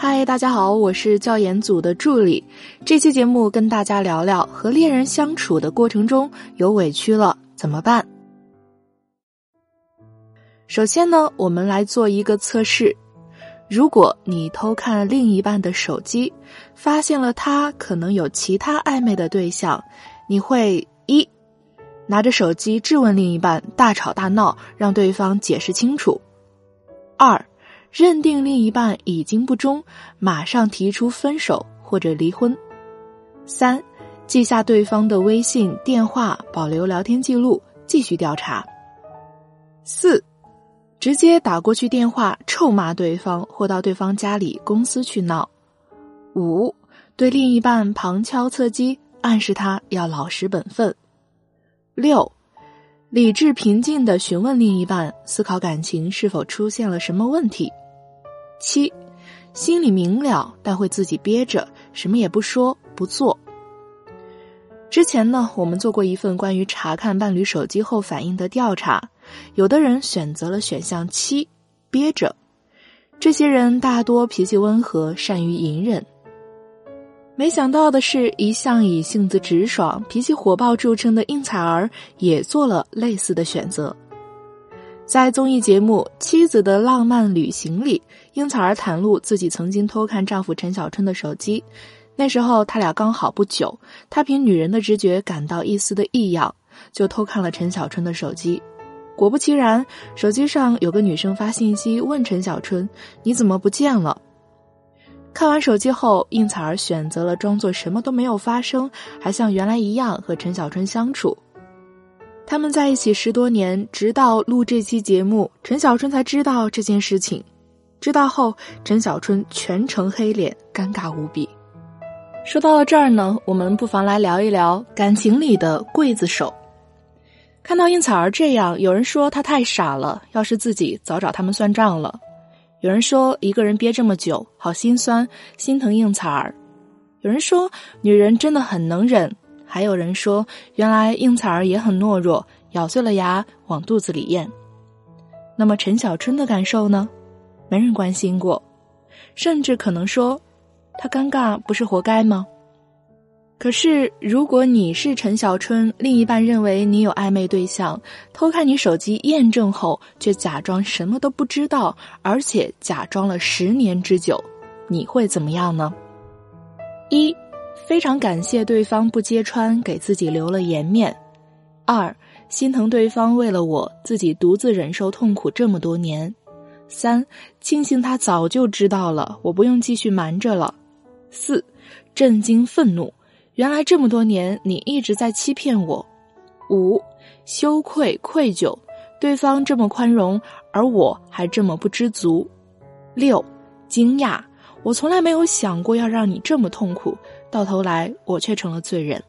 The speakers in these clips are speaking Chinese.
嗨，大家好，我是教研组的助理。这期节目跟大家聊聊和恋人相处的过程中有委屈了怎么办。首先呢，我们来做一个测试：如果你偷看另一半的手机，发现了他可能有其他暧昧的对象，你会一拿着手机质问另一半，大吵大闹，让对方解释清楚；二。认定另一半已经不忠，马上提出分手或者离婚。三，记下对方的微信、电话，保留聊天记录，继续调查。四，直接打过去电话臭骂对方，或到对方家里、公司去闹。五，对另一半旁敲侧击，暗示他要老实本分。六。理智平静的询问另一半，思考感情是否出现了什么问题。七，心里明了，但会自己憋着，什么也不说不做。之前呢，我们做过一份关于查看伴侣手机后反应的调查，有的人选择了选项七，憋着。这些人大多脾气温和，善于隐忍。没想到的是，一向以性子直爽、脾气火爆著称的应采儿也做了类似的选择。在综艺节目《妻子的浪漫旅行》里，应采儿袒露自己曾经偷看丈夫陈小春的手机。那时候他俩刚好不久，她凭女人的直觉感到一丝的异样，就偷看了陈小春的手机。果不其然，手机上有个女生发信息问陈小春：“你怎么不见了？”看完手机后，应采儿选择了装作什么都没有发生，还像原来一样和陈小春相处。他们在一起十多年，直到录这期节目，陈小春才知道这件事情。知道后，陈小春全程黑脸，尴尬无比。说到了这儿呢，我们不妨来聊一聊感情里的刽子手。看到应采儿这样，有人说她太傻了，要是自己早找他们算账了。有人说一个人憋这么久，好心酸，心疼应采儿。有人说女人真的很能忍，还有人说原来应采儿也很懦弱，咬碎了牙往肚子里咽。那么陈小春的感受呢？没人关心过，甚至可能说他尴尬不是活该吗？可是，如果你是陈小春，另一半认为你有暧昧对象，偷看你手机验证后，却假装什么都不知道，而且假装了十年之久，你会怎么样呢？一，非常感谢对方不揭穿，给自己留了颜面；二，心疼对方为了我自己独自忍受痛苦这么多年；三，庆幸他早就知道了，我不用继续瞒着了；四，震惊愤怒。原来这么多年，你一直在欺骗我。五，羞愧愧疚，对方这么宽容，而我还这么不知足。六，惊讶，我从来没有想过要让你这么痛苦，到头来我却成了罪人。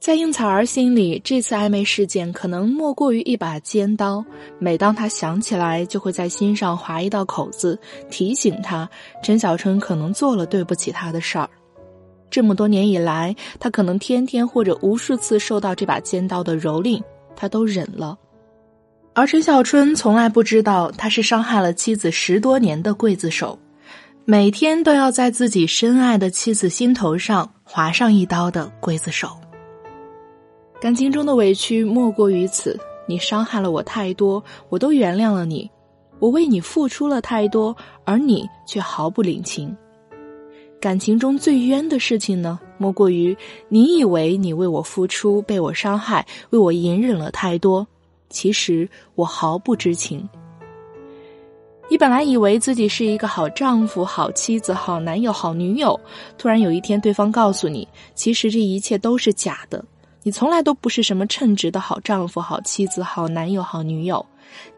在应采儿心里，这次暧昧事件可能莫过于一把尖刀，每当他想起来，就会在心上划一道口子，提醒他陈小春可能做了对不起他的事儿。这么多年以来，他可能天天或者无数次受到这把尖刀的蹂躏，他都忍了。而陈小春从来不知道，他是伤害了妻子十多年的刽子手，每天都要在自己深爱的妻子心头上划上一刀的刽子手。感情中的委屈莫过于此：你伤害了我太多，我都原谅了你；我为你付出了太多，而你却毫不领情。感情中最冤的事情呢，莫过于你以为你为我付出，被我伤害，为我隐忍了太多，其实我毫不知情。你本来以为自己是一个好丈夫、好妻子、好男友、好女友，突然有一天对方告诉你，其实这一切都是假的，你从来都不是什么称职的好丈夫、好妻子、好男友、好女友，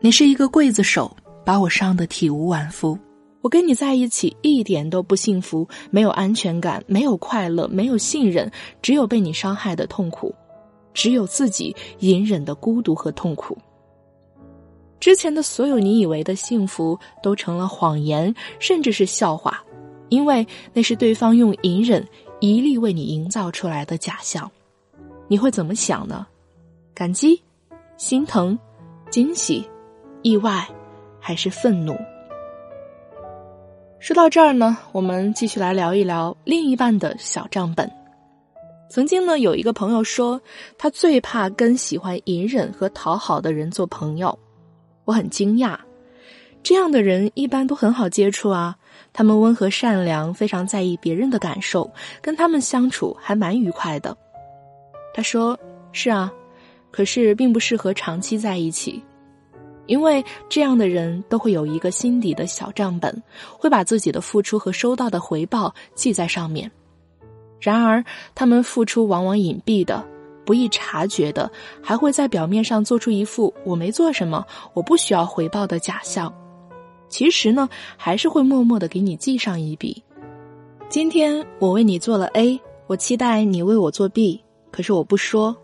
你是一个刽子手，把我伤得体无完肤。我跟你在一起一点都不幸福，没有安全感，没有快乐，没有信任，只有被你伤害的痛苦，只有自己隐忍的孤独和痛苦。之前的所有你以为的幸福都成了谎言，甚至是笑话，因为那是对方用隐忍一力为你营造出来的假象。你会怎么想呢？感激、心疼、惊喜、意外，还是愤怒？说到这儿呢，我们继续来聊一聊另一半的小账本。曾经呢，有一个朋友说，他最怕跟喜欢隐忍和讨好的人做朋友。我很惊讶，这样的人一般都很好接触啊。他们温和善良，非常在意别人的感受，跟他们相处还蛮愉快的。他说：“是啊，可是并不适合长期在一起。”因为这样的人都会有一个心底的小账本，会把自己的付出和收到的回报记在上面。然而，他们付出往往隐蔽的、不易察觉的，还会在表面上做出一副我没做什么、我不需要回报的假象。其实呢，还是会默默的给你记上一笔。今天我为你做了 A，我期待你为我做 B，可是我不说。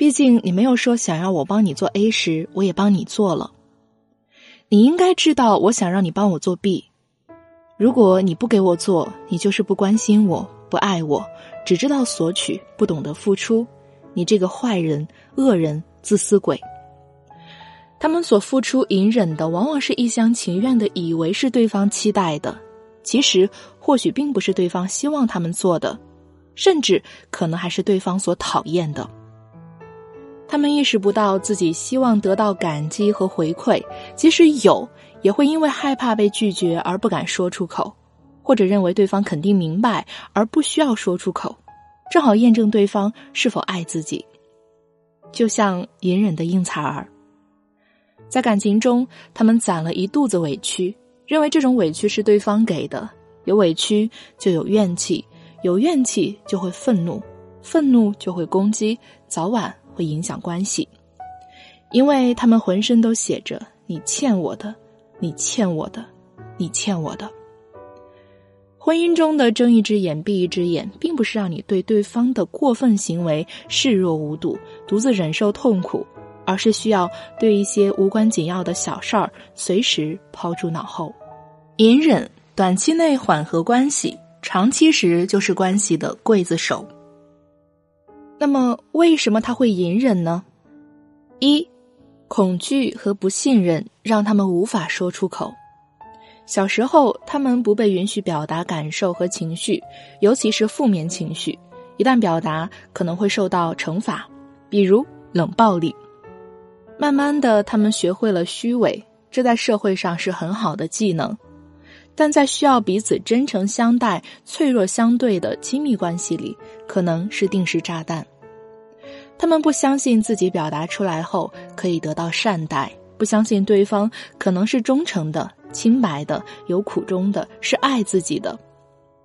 毕竟你没有说想要我帮你做 A 时，我也帮你做了。你应该知道，我想让你帮我做 B。如果你不给我做，你就是不关心我、不爱我，只知道索取，不懂得付出。你这个坏人、恶人、自私鬼。他们所付出、隐忍的，往往是一厢情愿的，以为是对方期待的，其实或许并不是对方希望他们做的，甚至可能还是对方所讨厌的。他们意识不到自己希望得到感激和回馈，即使有，也会因为害怕被拒绝而不敢说出口，或者认为对方肯定明白而不需要说出口，正好验证对方是否爱自己。就像隐忍的应采儿，在感情中，他们攒了一肚子委屈，认为这种委屈是对方给的，有委屈就有怨气，有怨气就会愤怒，愤怒就会攻击，早晚。会影响关系，因为他们浑身都写着“你欠我的，你欠我的，你欠我的”。婚姻中的睁一只眼闭一只眼，并不是让你对对方的过分行为视若无睹，独自忍受痛苦，而是需要对一些无关紧要的小事儿随时抛诸脑后。隐忍短期内缓和关系，长期时就是关系的刽子手。那么，为什么他会隐忍呢？一，恐惧和不信任让他们无法说出口。小时候，他们不被允许表达感受和情绪，尤其是负面情绪，一旦表达可能会受到惩罚，比如冷暴力。慢慢的，他们学会了虚伪，这在社会上是很好的技能，但在需要彼此真诚相待、脆弱相对的亲密关系里，可能是定时炸弹。他们不相信自己表达出来后可以得到善待，不相信对方可能是忠诚的、清白的、有苦衷的，是爱自己的，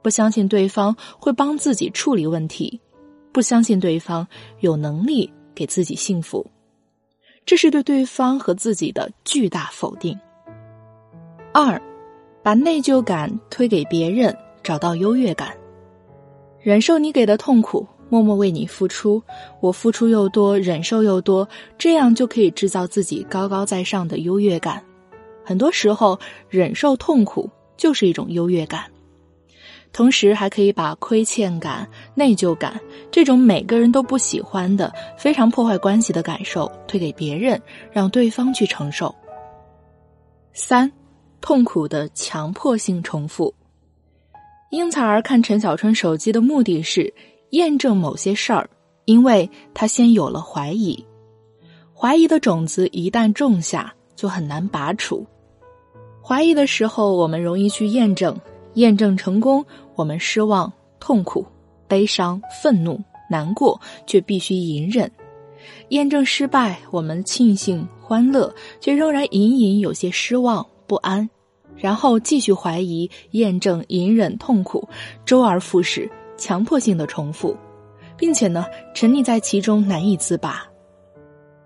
不相信对方会帮自己处理问题，不相信对方有能力给自己幸福，这是对对方和自己的巨大否定。二，把内疚感推给别人，找到优越感，忍受你给的痛苦。默默为你付出，我付出又多，忍受又多，这样就可以制造自己高高在上的优越感。很多时候，忍受痛苦就是一种优越感，同时还可以把亏欠感、内疚感这种每个人都不喜欢的、非常破坏关系的感受推给别人，让对方去承受。三，痛苦的强迫性重复。英采儿看陈小春手机的目的是。验证某些事儿，因为他先有了怀疑，怀疑的种子一旦种下，就很难拔除。怀疑的时候，我们容易去验证，验证成功，我们失望、痛苦、悲伤、愤怒、难过，却必须隐忍；验证失败，我们庆幸、欢乐，却仍然隐隐有些失望、不安，然后继续怀疑、验证、隐忍、痛苦，周而复始。强迫性的重复，并且呢，沉溺在其中难以自拔。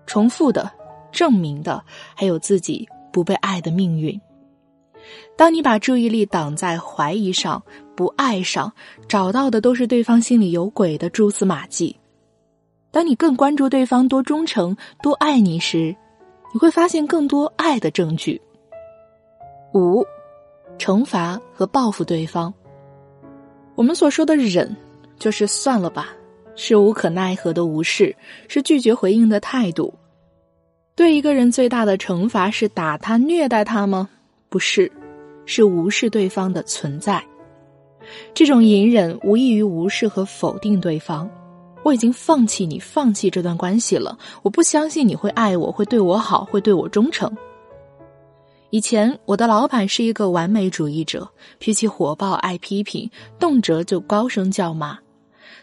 重复的、证明的，还有自己不被爱的命运。当你把注意力挡在怀疑上、不爱上，找到的都是对方心里有鬼的蛛丝马迹。当你更关注对方多忠诚、多爱你时，你会发现更多爱的证据。五，惩罚和报复对方。我们所说的忍，就是算了吧，是无可奈何的无视，是拒绝回应的态度。对一个人最大的惩罚是打他、虐待他吗？不是，是无视对方的存在。这种隐忍无异于无视和否定对方。我已经放弃你，放弃这段关系了。我不相信你会爱我，会对我好，会对我忠诚。以前我的老板是一个完美主义者，脾气火爆，爱批评，动辄就高声叫骂。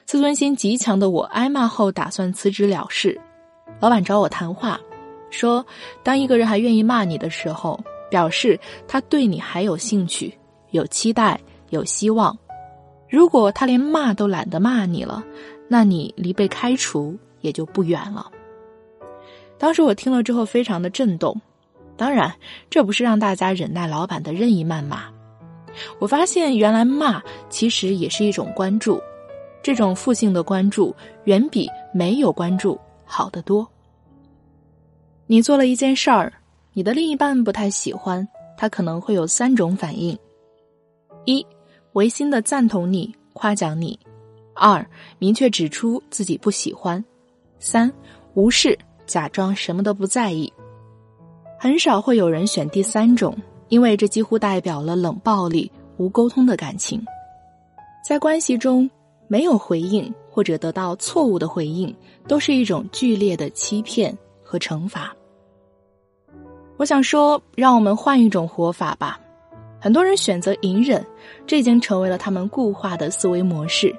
自尊心极强的我挨骂后打算辞职了事。老板找我谈话，说：当一个人还愿意骂你的时候，表示他对你还有兴趣、有期待、有希望。如果他连骂都懒得骂你了，那你离被开除也就不远了。当时我听了之后非常的震动。当然，这不是让大家忍耐老板的任意谩骂。我发现，原来骂其实也是一种关注，这种负性的关注远比没有关注好得多。你做了一件事儿，你的另一半不太喜欢，他可能会有三种反应：一、违心的赞同你、夸奖你；二、明确指出自己不喜欢；三、无视，假装什么都不在意。很少会有人选第三种，因为这几乎代表了冷暴力、无沟通的感情。在关系中，没有回应或者得到错误的回应，都是一种剧烈的欺骗和惩罚。我想说，让我们换一种活法吧。很多人选择隐忍，这已经成为了他们固化的思维模式。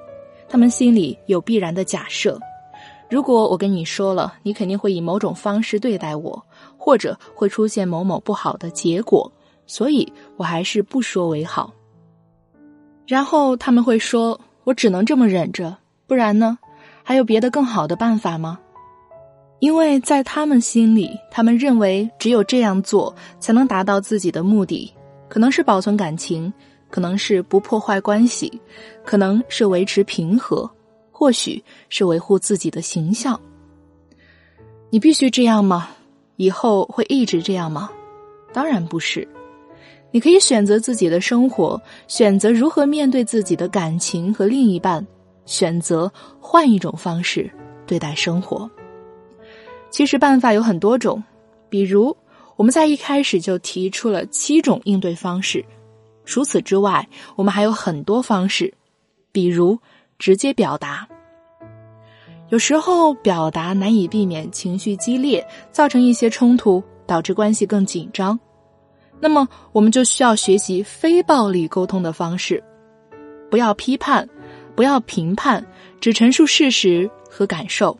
他们心里有必然的假设。如果我跟你说了，你肯定会以某种方式对待我，或者会出现某某不好的结果，所以我还是不说为好。然后他们会说：“我只能这么忍着，不然呢？还有别的更好的办法吗？”因为在他们心里，他们认为只有这样做才能达到自己的目的，可能是保存感情，可能是不破坏关系，可能是维持平和。或许是维护自己的形象。你必须这样吗？以后会一直这样吗？当然不是。你可以选择自己的生活，选择如何面对自己的感情和另一半，选择换一种方式对待生活。其实办法有很多种，比如我们在一开始就提出了七种应对方式。除此之外，我们还有很多方式，比如。直接表达，有时候表达难以避免情绪激烈，造成一些冲突，导致关系更紧张。那么，我们就需要学习非暴力沟通的方式，不要批判，不要评判，只陈述事实和感受，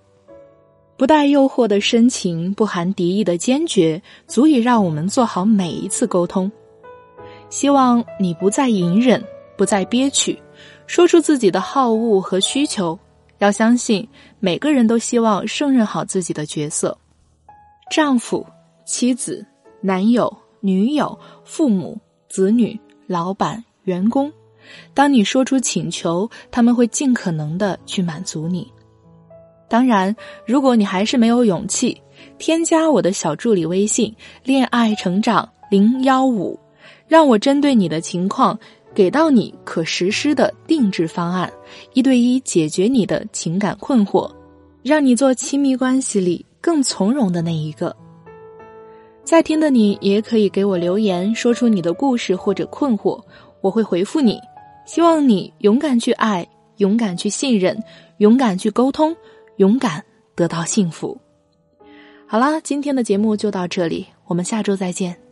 不带诱惑的深情，不含敌意的坚决，足以让我们做好每一次沟通。希望你不再隐忍，不再憋屈。说出自己的好恶和需求，要相信每个人都希望胜任好自己的角色，丈夫、妻子、男友、女友、父母、子女、老板、员工。当你说出请求，他们会尽可能的去满足你。当然，如果你还是没有勇气，添加我的小助理微信“恋爱成长零幺五”，让我针对你的情况。给到你可实施的定制方案，一对一解决你的情感困惑，让你做亲密关系里更从容的那一个。在听的你也可以给我留言，说出你的故事或者困惑，我会回复你。希望你勇敢去爱，勇敢去信任，勇敢去沟通，勇敢得到幸福。好啦，今天的节目就到这里，我们下周再见。